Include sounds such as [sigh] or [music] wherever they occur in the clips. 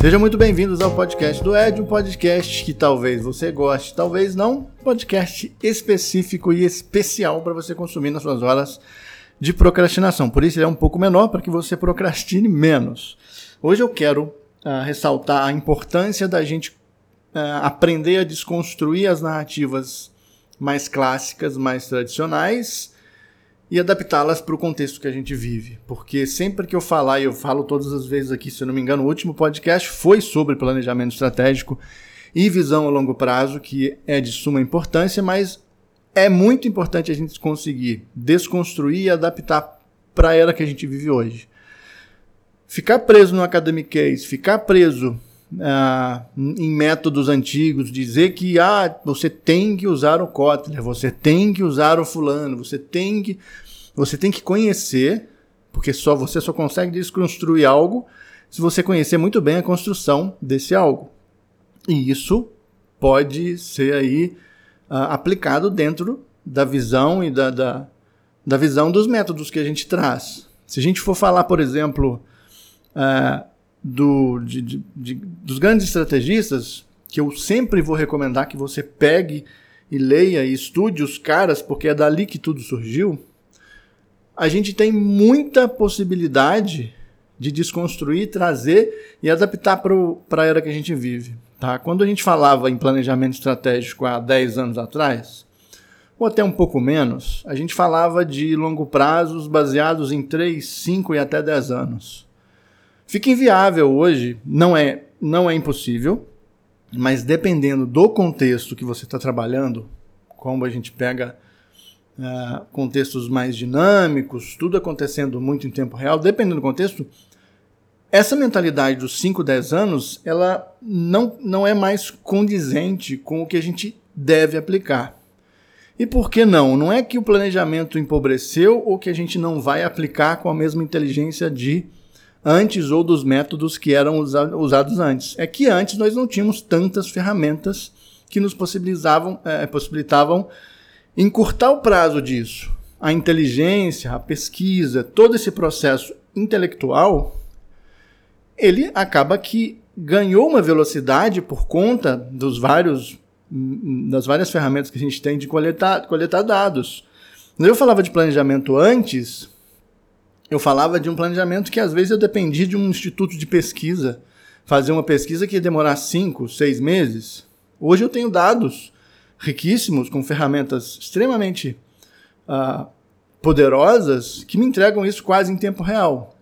Sejam muito bem-vindos ao podcast do Ed, um podcast que talvez você goste, talvez não, podcast específico e especial para você consumir nas suas horas de procrastinação. Por isso ele é um pouco menor para que você procrastine menos. Hoje eu quero uh, ressaltar a importância da gente uh, aprender a desconstruir as narrativas mais clássicas, mais tradicionais e adaptá-las para o contexto que a gente vive. Porque sempre que eu falar, e eu falo todas as vezes aqui, se eu não me engano, o último podcast foi sobre planejamento estratégico e visão a longo prazo, que é de suma importância, mas é muito importante a gente conseguir desconstruir e adaptar para a era que a gente vive hoje. Ficar preso no academic case, ficar preso ah, em métodos antigos, dizer que ah, você tem que usar o Kotler, você tem que usar o fulano, você tem que você tem que conhecer, porque só você só consegue desconstruir algo se você conhecer muito bem a construção desse algo. E isso pode ser aí ah, aplicado dentro da visão e da, da, da visão dos métodos que a gente traz. Se a gente for falar, por exemplo, uh, do, de, de, de, dos grandes estrategistas, que eu sempre vou recomendar que você pegue e leia e estude os caras, porque é dali que tudo surgiu, a gente tem muita possibilidade de desconstruir, trazer e adaptar para a era que a gente vive. Tá? Quando a gente falava em planejamento estratégico há 10 anos atrás, ou até um pouco menos, a gente falava de longo prazos baseados em 3, 5 e até 10 anos. Fica inviável hoje, não é, não é impossível, mas dependendo do contexto que você está trabalhando, como a gente pega uh, contextos mais dinâmicos, tudo acontecendo muito em tempo real, dependendo do contexto, essa mentalidade dos 5, 10 anos, ela não, não é mais condizente com o que a gente deve aplicar. E por que não? Não é que o planejamento empobreceu ou que a gente não vai aplicar com a mesma inteligência de antes ou dos métodos que eram usa usados antes. É que antes nós não tínhamos tantas ferramentas que nos possibilitavam, é, possibilitavam encurtar o prazo disso. A inteligência, a pesquisa, todo esse processo intelectual, ele acaba que ganhou uma velocidade por conta dos vários das várias ferramentas que a gente tem de coletar, coletar dados. Eu falava de planejamento antes, eu falava de um planejamento que às vezes eu dependia de um instituto de pesquisa, fazer uma pesquisa que ia demorar cinco, seis meses. Hoje eu tenho dados riquíssimos com ferramentas extremamente uh, poderosas que me entregam isso quase em tempo real.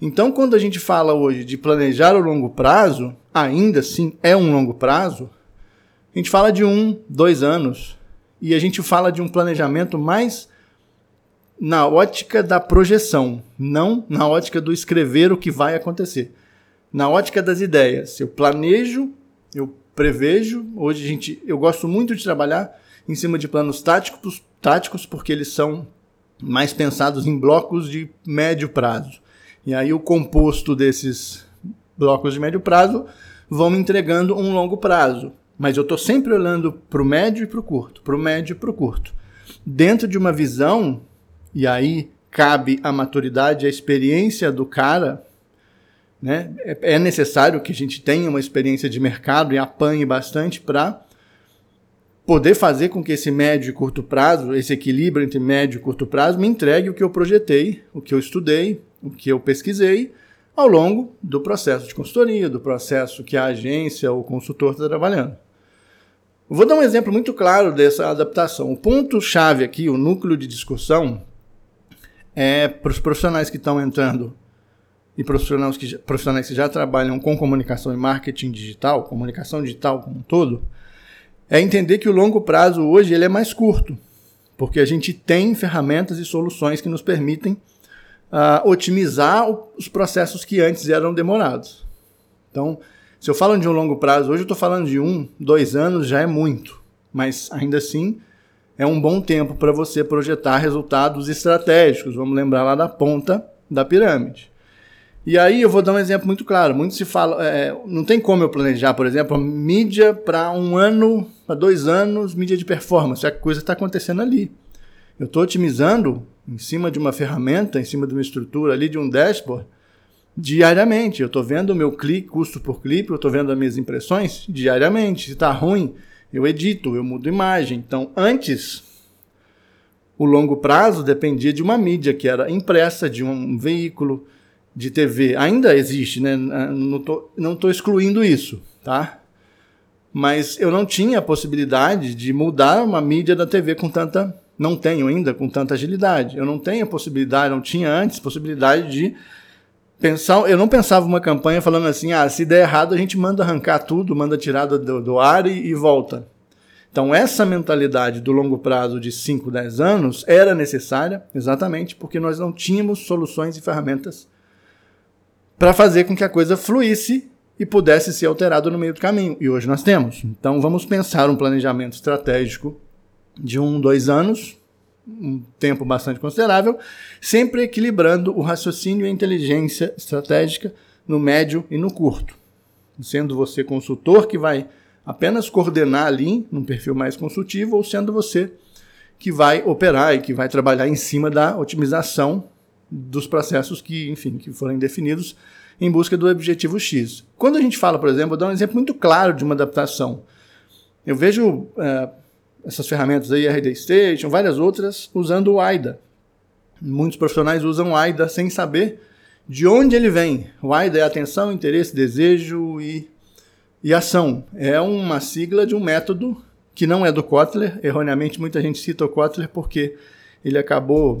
Então, quando a gente fala hoje de planejar o longo prazo, ainda assim é um longo prazo, a gente fala de um, dois anos, e a gente fala de um planejamento mais na ótica da projeção, não na ótica do escrever o que vai acontecer. Na ótica das ideias. Eu planejo, eu prevejo. Hoje gente, eu gosto muito de trabalhar em cima de planos táticos, táticos porque eles são mais pensados em blocos de médio prazo. E aí o composto desses blocos de médio prazo vão me entregando um longo prazo. Mas eu estou sempre olhando para o médio e para o curto, para o médio e para o curto. Dentro de uma visão e aí cabe a maturidade, a experiência do cara. Né? É, necessário que a gente tenha uma experiência de mercado e apanhe bastante para poder fazer com que esse médio e curto prazo, esse equilíbrio entre médio e curto prazo, me entregue o que eu projetei, o que eu estudei, o que eu pesquisei ao longo do processo de consultoria, do processo que a agência ou o consultor está trabalhando. Vou dar um exemplo muito claro dessa adaptação. O ponto-chave aqui, o núcleo de discussão, é para os profissionais que estão entrando e profissionais que, profissionais que já trabalham com comunicação e marketing digital, comunicação digital como um todo, é entender que o longo prazo hoje ele é mais curto, porque a gente tem ferramentas e soluções que nos permitem uh, otimizar os processos que antes eram demorados. Então, se eu falo de um longo prazo, hoje eu estou falando de um, dois anos, já é muito, mas ainda assim é um bom tempo para você projetar resultados estratégicos. Vamos lembrar lá da ponta da pirâmide. E aí eu vou dar um exemplo muito claro. Muito se fala, é, não tem como eu planejar, por exemplo, mídia para um ano, para dois anos, mídia de performance. A coisa está acontecendo ali. Eu estou otimizando em cima de uma ferramenta, em cima de uma estrutura ali, de um dashboard, diariamente. Eu estou vendo o meu clique, custo por clipe, eu estou vendo as minhas impressões diariamente. Se está ruim, eu edito, eu mudo imagem. Então, antes, o longo prazo dependia de uma mídia que era impressa, de um veículo de TV. Ainda existe, né? Não estou excluindo isso, tá? Mas eu não tinha a possibilidade de mudar uma mídia da TV com tanta. Não tenho ainda com tanta agilidade. Eu não tenho a possibilidade, não tinha antes possibilidade de pensar. Eu não pensava uma campanha falando assim: ah, se der errado, a gente manda arrancar tudo, manda tirar do, do ar e, e volta. Então, essa mentalidade do longo prazo de 5, 10 anos era necessária, exatamente porque nós não tínhamos soluções e ferramentas para fazer com que a coisa fluísse e pudesse ser alterado no meio do caminho. E hoje nós temos. Então, vamos pensar um planejamento estratégico de um, dois anos, um tempo bastante considerável, sempre equilibrando o raciocínio e a inteligência estratégica no médio e no curto. Sendo você consultor que vai apenas coordenar ali, num perfil mais consultivo, ou sendo você que vai operar e que vai trabalhar em cima da otimização dos processos que, enfim, que forem definidos em busca do objetivo X. Quando a gente fala, por exemplo, vou dar um exemplo muito claro de uma adaptação. Eu vejo é, essas ferramentas aí, RD Station, várias outras, usando o AIDA. Muitos profissionais usam o AIDA sem saber de onde ele vem. O AIDA é atenção, interesse, desejo e e ação é uma sigla de um método que não é do Kotler. Erroneamente, muita gente cita o Kotler porque ele acabou,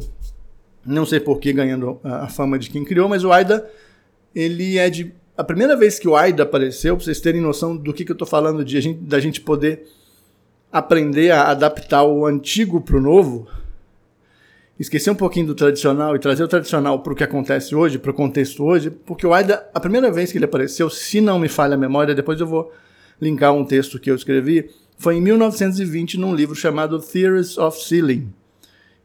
não sei por que, ganhando a fama de quem criou, mas o AIDA, ele é de. A primeira vez que o AIDA apareceu, para vocês terem noção do que, que eu estou falando, de gente, da gente poder aprender a adaptar o antigo para o novo, esquecer um pouquinho do tradicional e trazer o tradicional para o que acontece hoje, para o contexto hoje, porque o AIDA, a primeira vez que ele apareceu, se não me falha a memória, depois eu vou linkar um texto que eu escrevi, foi em 1920 num livro chamado Theories of Sealing.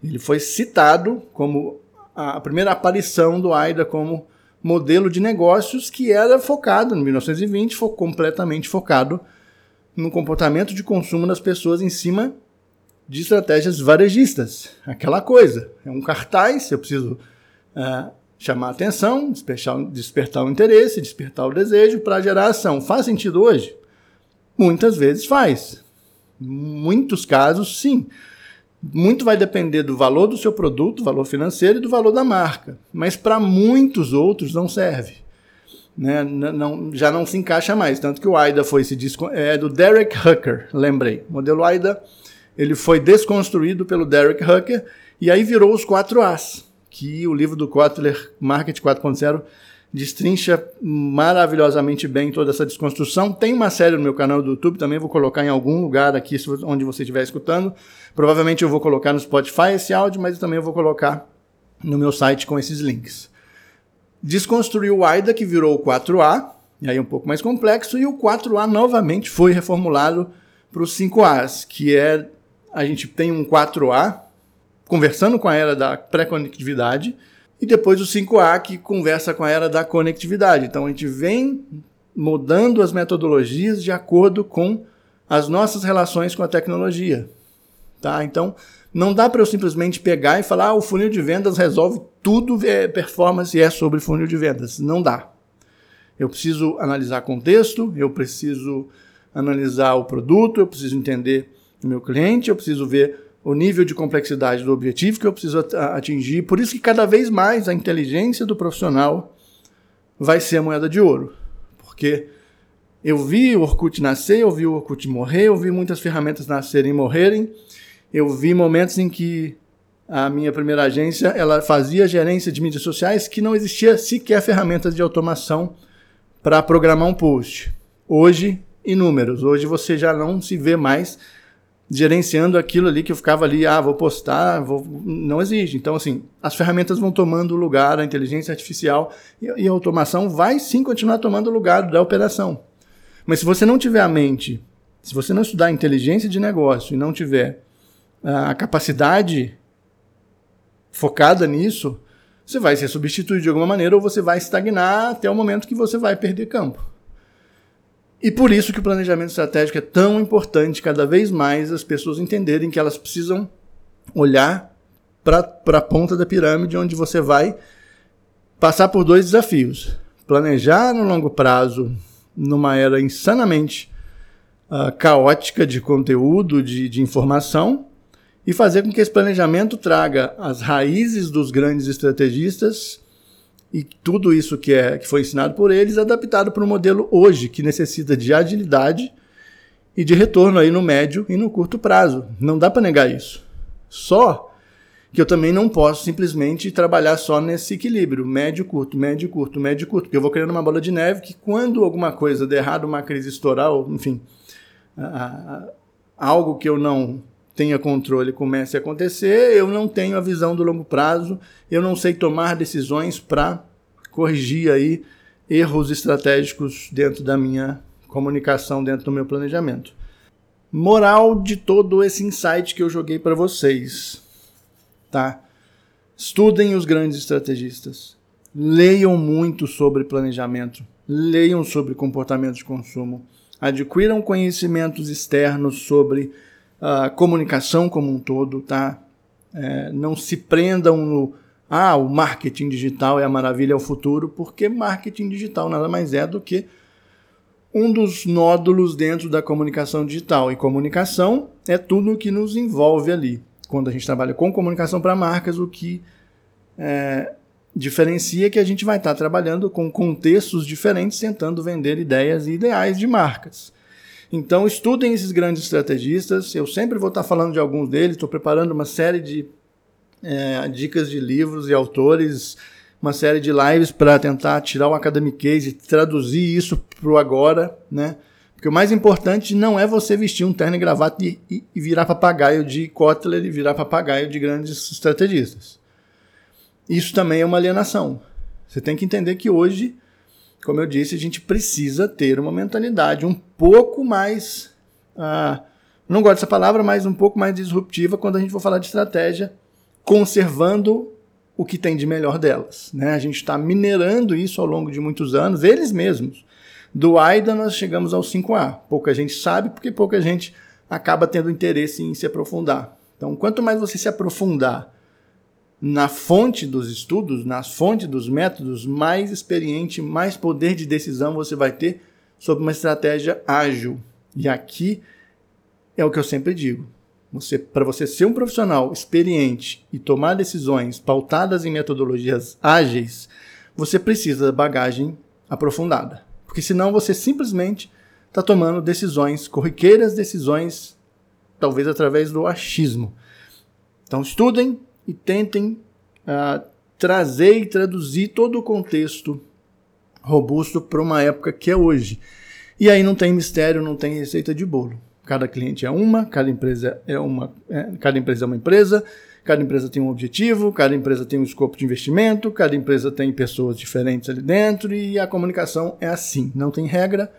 Ele foi citado como a primeira aparição do AIDA como modelo de negócios que era focado, em 1920, foi completamente focado no comportamento de consumo das pessoas em cima de estratégias varejistas. Aquela coisa, é um cartaz, eu preciso uh, chamar a atenção, despertar, despertar o interesse, despertar o desejo para gerar ação. Faz sentido hoje? Muitas vezes faz. Muitos casos, sim. Muito vai depender do valor do seu produto, valor financeiro e do valor da marca. Mas para muitos outros não serve. Né? Não, já não se encaixa mais. Tanto que o AIDA foi disco. É do Derek Hucker, lembrei. O modelo AIDA ele foi desconstruído pelo Derek Hucker e aí virou os 4 As, que o livro do Kotler, Market 4.0, destrincha maravilhosamente bem toda essa desconstrução. Tem uma série no meu canal do YouTube, também vou colocar em algum lugar aqui onde você estiver escutando. Provavelmente eu vou colocar no Spotify esse áudio, mas também eu vou colocar no meu site com esses links. Desconstruiu o AIDA, que virou o 4A, e aí um pouco mais complexo, e o 4A novamente foi reformulado para os 5As, que é a gente tem um 4A conversando com a era da pré-conectividade e depois o 5A que conversa com a era da conectividade. Então a gente vem mudando as metodologias de acordo com as nossas relações com a tecnologia. Tá? Então não dá para eu simplesmente pegar e falar ah, o funil de vendas resolve tudo, é performance é sobre funil de vendas. Não dá. Eu preciso analisar contexto, eu preciso analisar o produto, eu preciso entender do meu cliente, eu preciso ver o nível de complexidade do objetivo que eu preciso atingir. Por isso que cada vez mais a inteligência do profissional vai ser a moeda de ouro. Porque eu vi o Orkut nascer, eu vi o Orkut morrer, eu vi muitas ferramentas nascerem e morrerem. Eu vi momentos em que a minha primeira agência ela fazia gerência de mídias sociais que não existia sequer ferramentas de automação para programar um post. Hoje, inúmeros. Hoje você já não se vê mais gerenciando aquilo ali que eu ficava ali, ah, vou postar, vou... não existe. Então, assim, as ferramentas vão tomando lugar, a inteligência artificial e, a automação vai sim continuar tomando lugar da operação. Mas se você não tiver a mente, se você não estudar inteligência de negócio e não tiver a capacidade focada nisso, você vai ser substituído de alguma maneira ou você vai estagnar até o momento que você vai perder campo. E por isso que o planejamento estratégico é tão importante, cada vez mais as pessoas entenderem que elas precisam olhar para a ponta da pirâmide onde você vai passar por dois desafios: planejar no longo prazo, numa era insanamente uh, caótica de conteúdo, de, de informação, e fazer com que esse planejamento traga as raízes dos grandes estrategistas e tudo isso que, é, que foi ensinado por eles adaptado para o modelo hoje, que necessita de agilidade e de retorno aí no médio e no curto prazo. Não dá para negar isso. Só que eu também não posso simplesmente trabalhar só nesse equilíbrio, médio, curto, médio, curto, médio, curto, porque eu vou criando uma bola de neve que quando alguma coisa der errado, uma crise estourar, ou, enfim, algo que eu não tenha controle comece a acontecer, eu não tenho a visão do longo prazo, eu não sei tomar decisões para corrigir aí erros estratégicos dentro da minha comunicação, dentro do meu planejamento. Moral de todo esse insight que eu joguei para vocês, tá? Estudem os grandes estrategistas. Leiam muito sobre planejamento, leiam sobre comportamento de consumo, adquiram conhecimentos externos sobre a comunicação como um todo, tá? É, não se prendam no ah, o marketing digital é a maravilha, é o futuro, porque marketing digital nada mais é do que um dos nódulos dentro da comunicação digital. E comunicação é tudo o que nos envolve ali. Quando a gente trabalha com comunicação para marcas, o que é, diferencia é que a gente vai estar trabalhando com contextos diferentes, tentando vender ideias e ideais de marcas. Então, estudem esses grandes estrategistas. Eu sempre vou estar falando de alguns deles. Estou preparando uma série de é, dicas de livros e autores, uma série de lives para tentar tirar o academic case e traduzir isso para o agora, né? Porque o mais importante não é você vestir um terno e gravata e, e, e virar papagaio de Kotler e virar papagaio de grandes estrategistas. Isso também é uma alienação. Você tem que entender que hoje como eu disse, a gente precisa ter uma mentalidade um pouco mais. Ah, não gosto dessa palavra, mas um pouco mais disruptiva quando a gente for falar de estratégia, conservando o que tem de melhor delas. Né? A gente está minerando isso ao longo de muitos anos, eles mesmos. Do AIDA nós chegamos ao 5A. Pouca gente sabe porque pouca gente acaba tendo interesse em se aprofundar. Então, quanto mais você se aprofundar na fonte dos estudos, na fonte dos métodos, mais experiente, mais poder de decisão você vai ter sobre uma estratégia ágil. E aqui é o que eu sempre digo. Você, para você ser um profissional experiente e tomar decisões pautadas em metodologias ágeis, você precisa da bagagem aprofundada. Porque senão você simplesmente está tomando decisões corriqueiras, decisões talvez através do achismo. Então estudem, e tentem uh, trazer e traduzir todo o contexto robusto para uma época que é hoje. E aí não tem mistério, não tem receita de bolo. Cada cliente é uma, cada empresa é uma, é, cada empresa é uma empresa, cada empresa tem um objetivo, cada empresa tem um escopo de investimento, cada empresa tem pessoas diferentes ali dentro e a comunicação é assim. Não tem regra,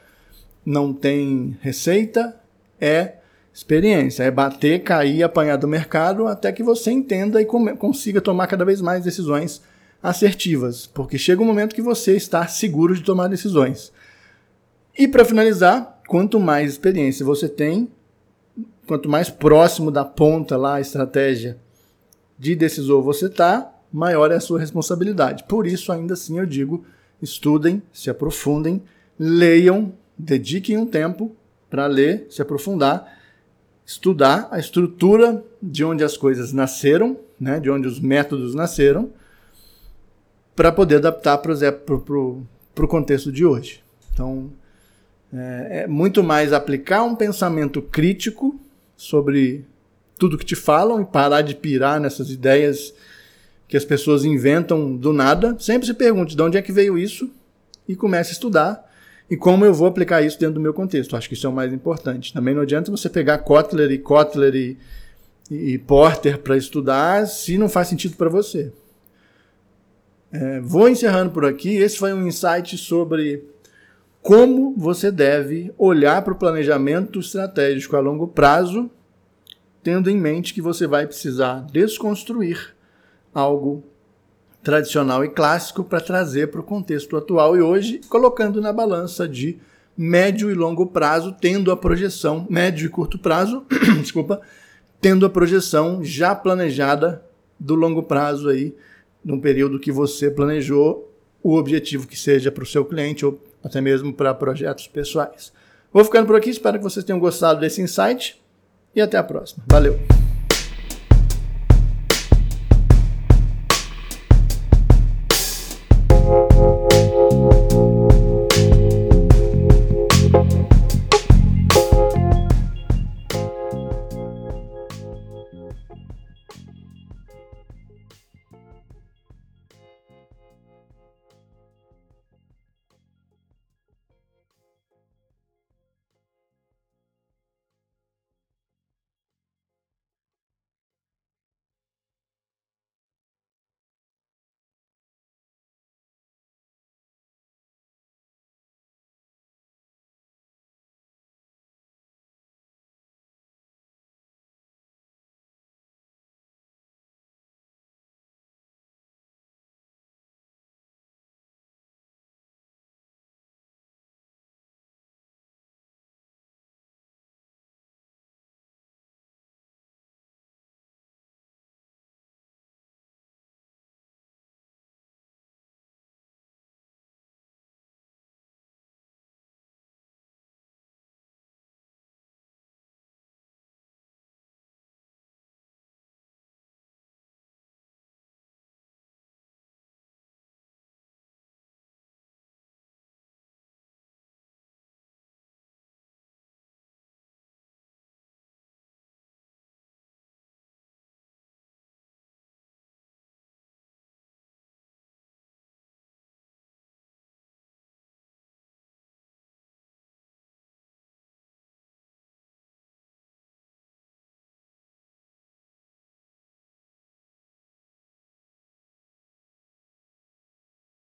não tem receita, é experiência, é bater, cair, apanhar do mercado até que você entenda e consiga tomar cada vez mais decisões assertivas, porque chega um momento que você está seguro de tomar decisões. E para finalizar, quanto mais experiência você tem, quanto mais próximo da ponta lá a estratégia de decisor você está, maior é a sua responsabilidade. Por isso, ainda assim, eu digo: estudem, se aprofundem, leiam, dediquem um tempo para ler, se aprofundar estudar a estrutura de onde as coisas nasceram, né, de onde os métodos nasceram, para poder adaptar para o contexto de hoje. Então, é, é muito mais aplicar um pensamento crítico sobre tudo que te falam e parar de pirar nessas ideias que as pessoas inventam do nada. Sempre se pergunte de onde é que veio isso e comece a estudar e como eu vou aplicar isso dentro do meu contexto. Acho que isso é o mais importante. Também não adianta você pegar Kotler e Kotler e, e Porter para estudar se não faz sentido para você. É, vou encerrando por aqui. Esse foi um insight sobre como você deve olhar para o planejamento estratégico a longo prazo, tendo em mente que você vai precisar desconstruir algo tradicional e clássico para trazer para o contexto atual e hoje, colocando na balança de médio e longo prazo, tendo a projeção, médio e curto prazo, [clears throat] desculpa, tendo a projeção já planejada do longo prazo aí, num período que você planejou o objetivo que seja para o seu cliente ou até mesmo para projetos pessoais. Vou ficando por aqui, espero que vocês tenham gostado desse insight e até a próxima. Valeu!